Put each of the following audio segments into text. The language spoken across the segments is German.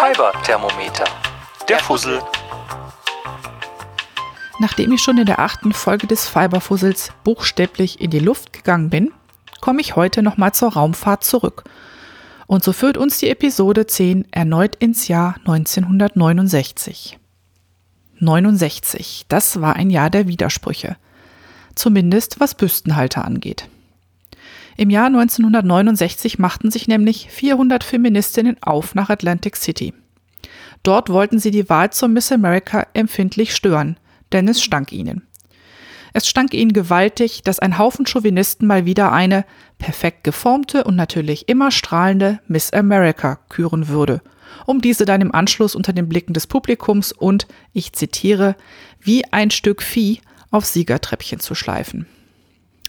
Fiber-Thermometer. Der Fussel. Nachdem ich schon in der achten Folge des Fiberfussels buchstäblich in die Luft gegangen bin, komme ich heute nochmal zur Raumfahrt zurück. Und so führt uns die Episode 10 erneut ins Jahr 1969. 69, das war ein Jahr der Widersprüche. Zumindest was Büstenhalter angeht. Im Jahr 1969 machten sich nämlich 400 Feministinnen auf nach Atlantic City. Dort wollten sie die Wahl zur Miss America empfindlich stören, denn es stank ihnen. Es stank ihnen gewaltig, dass ein Haufen Chauvinisten mal wieder eine perfekt geformte und natürlich immer strahlende Miss America küren würde, um diese dann im Anschluss unter den Blicken des Publikums und, ich zitiere, wie ein Stück Vieh auf Siegertreppchen zu schleifen.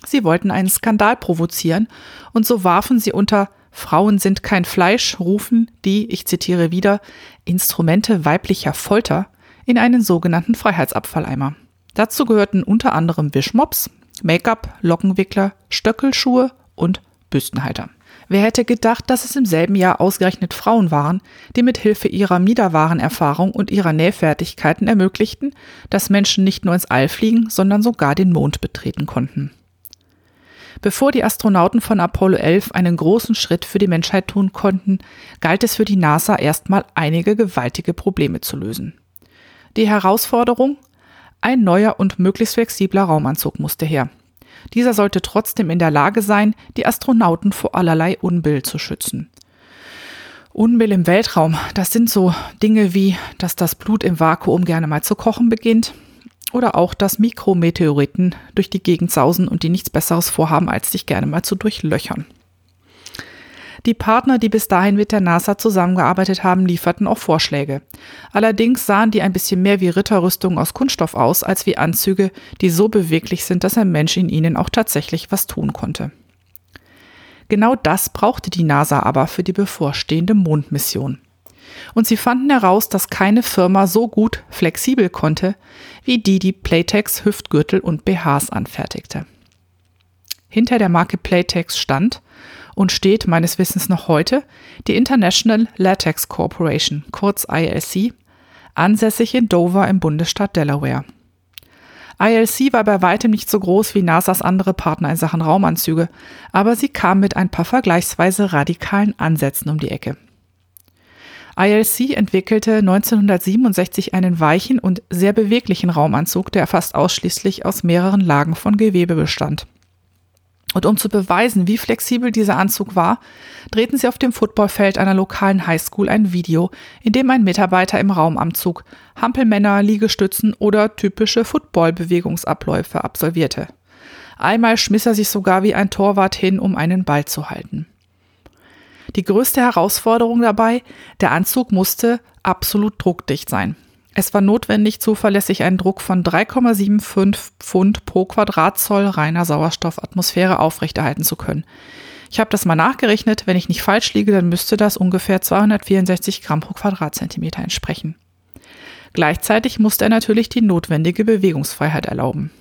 Sie wollten einen Skandal provozieren und so warfen sie unter Frauen sind kein Fleisch rufen die, ich zitiere wieder, Instrumente weiblicher Folter in einen sogenannten Freiheitsabfalleimer. Dazu gehörten unter anderem Wischmops, Make-up, Lockenwickler, Stöckelschuhe und Büstenhalter. Wer hätte gedacht, dass es im selben Jahr ausgerechnet Frauen waren, die mit Hilfe ihrer Miederwarenerfahrung und ihrer Nähfertigkeiten ermöglichten, dass Menschen nicht nur ins All fliegen, sondern sogar den Mond betreten konnten. Bevor die Astronauten von Apollo 11 einen großen Schritt für die Menschheit tun konnten, galt es für die NASA erstmal einige gewaltige Probleme zu lösen. Die Herausforderung? Ein neuer und möglichst flexibler Raumanzug musste her. Dieser sollte trotzdem in der Lage sein, die Astronauten vor allerlei Unbill zu schützen. Unbill im Weltraum, das sind so Dinge wie, dass das Blut im Vakuum gerne mal zu kochen beginnt oder auch, dass Mikrometeoriten durch die Gegend sausen und die nichts Besseres vorhaben, als sich gerne mal zu durchlöchern. Die Partner, die bis dahin mit der NASA zusammengearbeitet haben, lieferten auch Vorschläge. Allerdings sahen die ein bisschen mehr wie Ritterrüstungen aus Kunststoff aus, als wie Anzüge, die so beweglich sind, dass ein Mensch in ihnen auch tatsächlich was tun konnte. Genau das brauchte die NASA aber für die bevorstehende Mondmission. Und sie fanden heraus, dass keine Firma so gut flexibel konnte, wie die, die Playtex Hüftgürtel und BHs anfertigte. Hinter der Marke Playtex stand, und steht meines Wissens noch heute die International Latex Corporation, kurz ILC, ansässig in Dover im Bundesstaat Delaware. ILC war bei weitem nicht so groß wie NASAs andere Partner in Sachen Raumanzüge, aber sie kam mit ein paar vergleichsweise radikalen Ansätzen um die Ecke. ILC entwickelte 1967 einen weichen und sehr beweglichen Raumanzug, der fast ausschließlich aus mehreren Lagen von Gewebe bestand. Und um zu beweisen, wie flexibel dieser Anzug war, drehten sie auf dem Footballfeld einer lokalen Highschool ein Video, in dem ein Mitarbeiter im Raumanzug Hampelmänner, Liegestützen oder typische Footballbewegungsabläufe absolvierte. Einmal schmiss er sich sogar wie ein Torwart hin, um einen Ball zu halten. Die größte Herausforderung dabei, der Anzug musste absolut druckdicht sein. Es war notwendig, zuverlässig einen Druck von 3,75 Pfund pro Quadratzoll reiner Sauerstoffatmosphäre aufrechterhalten zu können. Ich habe das mal nachgerechnet. Wenn ich nicht falsch liege, dann müsste das ungefähr 264 Gramm pro Quadratzentimeter entsprechen. Gleichzeitig musste er natürlich die notwendige Bewegungsfreiheit erlauben.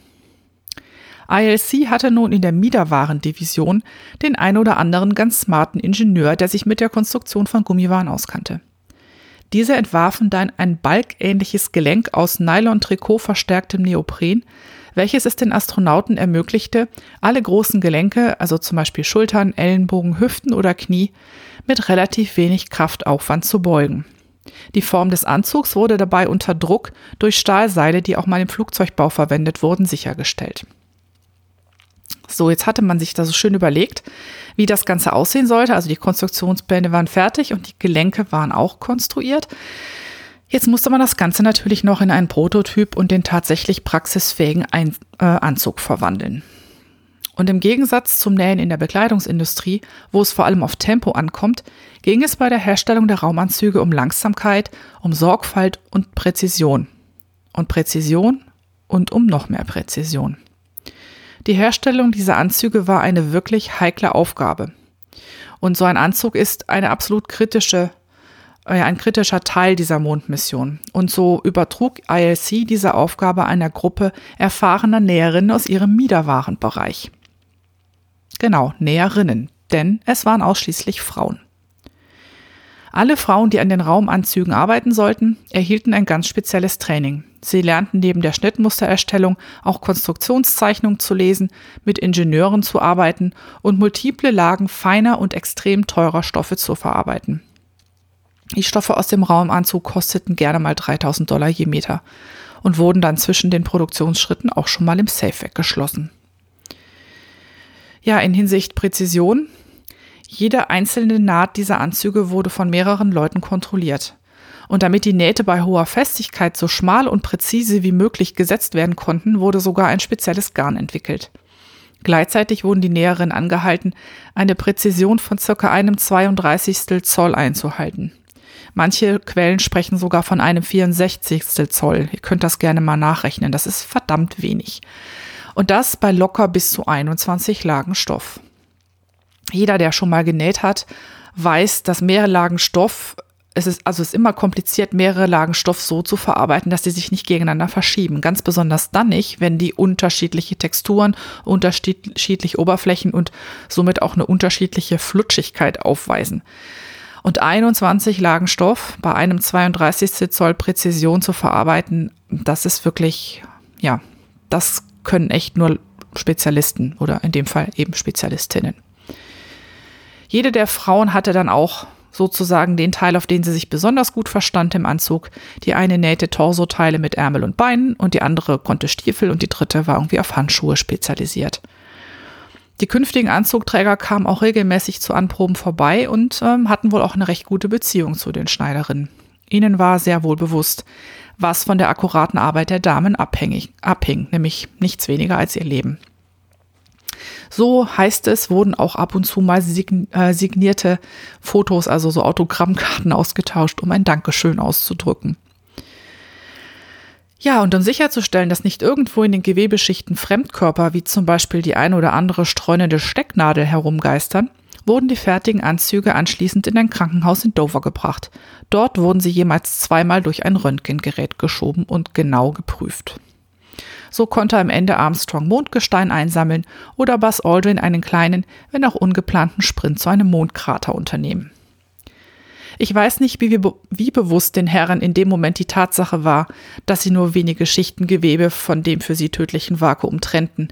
ILC hatte nun in der Miederwarendivision den ein oder anderen ganz smarten Ingenieur, der sich mit der Konstruktion von Gummiwaren auskannte. Diese entwarfen dann ein balkähnliches Gelenk aus Nylon-Trikot verstärktem Neopren, welches es den Astronauten ermöglichte, alle großen Gelenke, also zum Beispiel Schultern, Ellenbogen, Hüften oder Knie, mit relativ wenig Kraftaufwand zu beugen. Die Form des Anzugs wurde dabei unter Druck durch Stahlseile, die auch mal im Flugzeugbau verwendet wurden, sichergestellt. So, jetzt hatte man sich da so schön überlegt, wie das Ganze aussehen sollte. Also die Konstruktionspläne waren fertig und die Gelenke waren auch konstruiert. Jetzt musste man das Ganze natürlich noch in einen Prototyp und den tatsächlich praxisfähigen Ein äh, Anzug verwandeln. Und im Gegensatz zum Nähen in der Bekleidungsindustrie, wo es vor allem auf Tempo ankommt, ging es bei der Herstellung der Raumanzüge um Langsamkeit, um Sorgfalt und Präzision. Und Präzision und um noch mehr Präzision. Die Herstellung dieser Anzüge war eine wirklich heikle Aufgabe. Und so ein Anzug ist eine absolut kritische, äh, ein kritischer Teil dieser Mondmission. Und so übertrug ILC diese Aufgabe einer Gruppe erfahrener Näherinnen aus ihrem Miederwarenbereich. Genau, Näherinnen, denn es waren ausschließlich Frauen. Alle Frauen, die an den Raumanzügen arbeiten sollten, erhielten ein ganz spezielles Training. Sie lernten neben der Schnittmustererstellung auch Konstruktionszeichnungen zu lesen, mit Ingenieuren zu arbeiten und multiple Lagen feiner und extrem teurer Stoffe zu verarbeiten. Die Stoffe aus dem Raumanzug kosteten gerne mal 3000 Dollar je Meter und wurden dann zwischen den Produktionsschritten auch schon mal im Safe weggeschlossen. Ja, in Hinsicht Präzision jede einzelne Naht dieser Anzüge wurde von mehreren Leuten kontrolliert. Und damit die Nähte bei hoher Festigkeit so schmal und präzise wie möglich gesetzt werden konnten, wurde sogar ein spezielles Garn entwickelt. Gleichzeitig wurden die Näherinnen angehalten, eine Präzision von circa einem 32. Zoll einzuhalten. Manche Quellen sprechen sogar von einem 64. Zoll. Ihr könnt das gerne mal nachrechnen. Das ist verdammt wenig. Und das bei locker bis zu 21 Lagen Stoff. Jeder, der schon mal genäht hat, weiß, dass mehrere Lagen Stoff, es ist, also es ist immer kompliziert, mehrere Lagen Stoff so zu verarbeiten, dass sie sich nicht gegeneinander verschieben. Ganz besonders dann nicht, wenn die unterschiedliche Texturen, unterschiedliche Oberflächen und somit auch eine unterschiedliche Flutschigkeit aufweisen. Und 21 Lagen Stoff bei einem 32 Zoll Präzision zu verarbeiten, das ist wirklich, ja, das können echt nur Spezialisten oder in dem Fall eben Spezialistinnen. Jede der Frauen hatte dann auch sozusagen den Teil, auf den sie sich besonders gut verstand im Anzug. Die eine nähte Torsoteile mit Ärmel und Beinen und die andere konnte Stiefel und die dritte war irgendwie auf Handschuhe spezialisiert. Die künftigen Anzugträger kamen auch regelmäßig zu Anproben vorbei und ähm, hatten wohl auch eine recht gute Beziehung zu den Schneiderinnen. Ihnen war sehr wohl bewusst, was von der akkuraten Arbeit der Damen abhängig, abhing, nämlich nichts weniger als ihr Leben. So heißt es, wurden auch ab und zu mal äh, signierte Fotos, also so Autogrammkarten ausgetauscht, um ein Dankeschön auszudrücken. Ja, und um sicherzustellen, dass nicht irgendwo in den Gewebeschichten Fremdkörper, wie zum Beispiel die ein oder andere streunende Stecknadel herumgeistern, wurden die fertigen Anzüge anschließend in ein Krankenhaus in Dover gebracht. Dort wurden sie jemals zweimal durch ein Röntgengerät geschoben und genau geprüft. So konnte am Ende Armstrong Mondgestein einsammeln oder Buzz Aldrin einen kleinen, wenn auch ungeplanten Sprint zu einem Mondkrater unternehmen. Ich weiß nicht, wie, wie, bewusst den Herren in dem Moment die Tatsache war, dass sie nur wenige Schichten Gewebe von dem für sie tödlichen Vakuum trennten.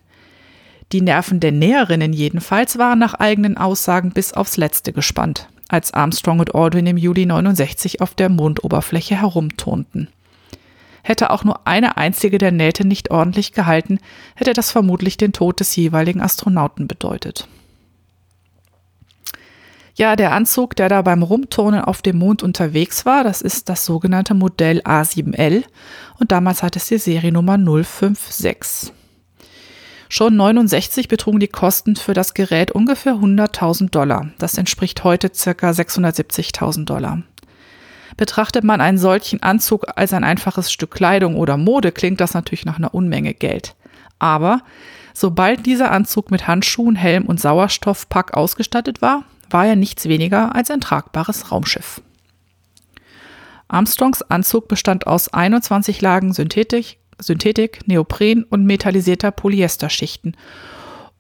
Die Nerven der Näherinnen jedenfalls waren nach eigenen Aussagen bis aufs Letzte gespannt, als Armstrong und Aldrin im Juli 69 auf der Mondoberfläche herumturnten. Hätte auch nur eine einzige der Nähte nicht ordentlich gehalten, hätte das vermutlich den Tod des jeweiligen Astronauten bedeutet. Ja, der Anzug, der da beim Rumturnen auf dem Mond unterwegs war, das ist das sogenannte Modell A7L und damals hat es die Seriennummer 056. Schon 69 betrugen die Kosten für das Gerät ungefähr 100.000 Dollar. Das entspricht heute ca. 670.000 Dollar. Betrachtet man einen solchen Anzug als ein einfaches Stück Kleidung oder Mode, klingt das natürlich nach einer Unmenge Geld. Aber sobald dieser Anzug mit Handschuhen, Helm und Sauerstoffpack ausgestattet war, war er nichts weniger als ein tragbares Raumschiff. Armstrongs Anzug bestand aus 21 Lagen Synthetik, Synthetik Neopren und metallisierter Polyesterschichten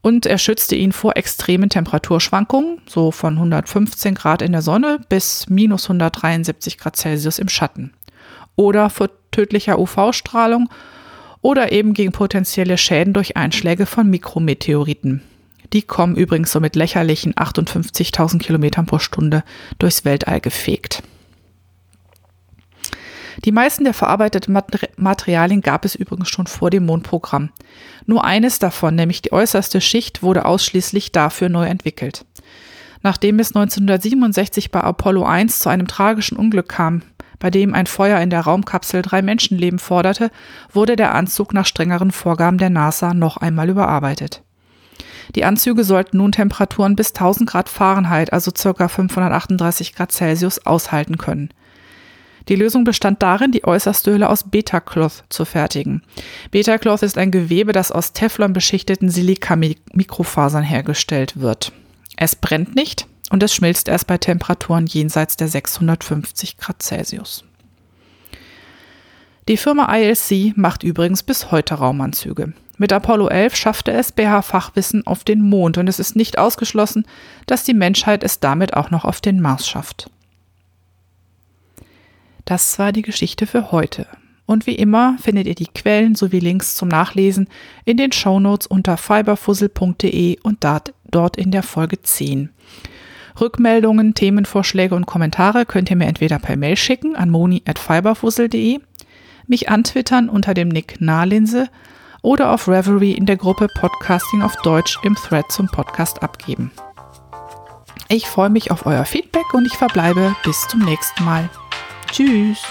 und er schützte ihn vor extremen Temperaturschwankungen, so von 115 Grad in der Sonne bis minus 173 Grad Celsius im Schatten. Oder vor tödlicher UV-Strahlung oder eben gegen potenzielle Schäden durch Einschläge von Mikrometeoriten. Die kommen übrigens so mit lächerlichen 58.000 Kilometern pro Stunde durchs Weltall gefegt. Die meisten der verarbeiteten Materialien gab es übrigens schon vor dem Mondprogramm. Nur eines davon, nämlich die äußerste Schicht, wurde ausschließlich dafür neu entwickelt. Nachdem es 1967 bei Apollo 1 zu einem tragischen Unglück kam, bei dem ein Feuer in der Raumkapsel drei Menschenleben forderte, wurde der Anzug nach strengeren Vorgaben der NASA noch einmal überarbeitet. Die Anzüge sollten nun Temperaturen bis 1000 Grad Fahrenheit, also ca. 538 Grad Celsius, aushalten können. Die Lösung bestand darin, die äußerste Hülle aus Beta-Cloth zu fertigen. Beta-Cloth ist ein Gewebe, das aus Teflon beschichteten Silika-Mikrofasern hergestellt wird. Es brennt nicht und es schmilzt erst bei Temperaturen jenseits der 650 Grad Celsius. Die Firma ILC macht übrigens bis heute Raumanzüge. Mit Apollo 11 schaffte es BH Fachwissen auf den Mond und es ist nicht ausgeschlossen, dass die Menschheit es damit auch noch auf den Mars schafft. Das war die Geschichte für heute. Und wie immer findet ihr die Quellen sowie Links zum Nachlesen in den Shownotes unter fiberfussel.de und dort in der Folge 10. Rückmeldungen, Themenvorschläge und Kommentare könnt ihr mir entweder per Mail schicken an moni.fiberfussel.de, mich antwittern unter dem Nick Nahlinse oder auf Reverie in der Gruppe Podcasting auf Deutsch im Thread zum Podcast abgeben. Ich freue mich auf euer Feedback und ich verbleibe bis zum nächsten Mal. Tschüss!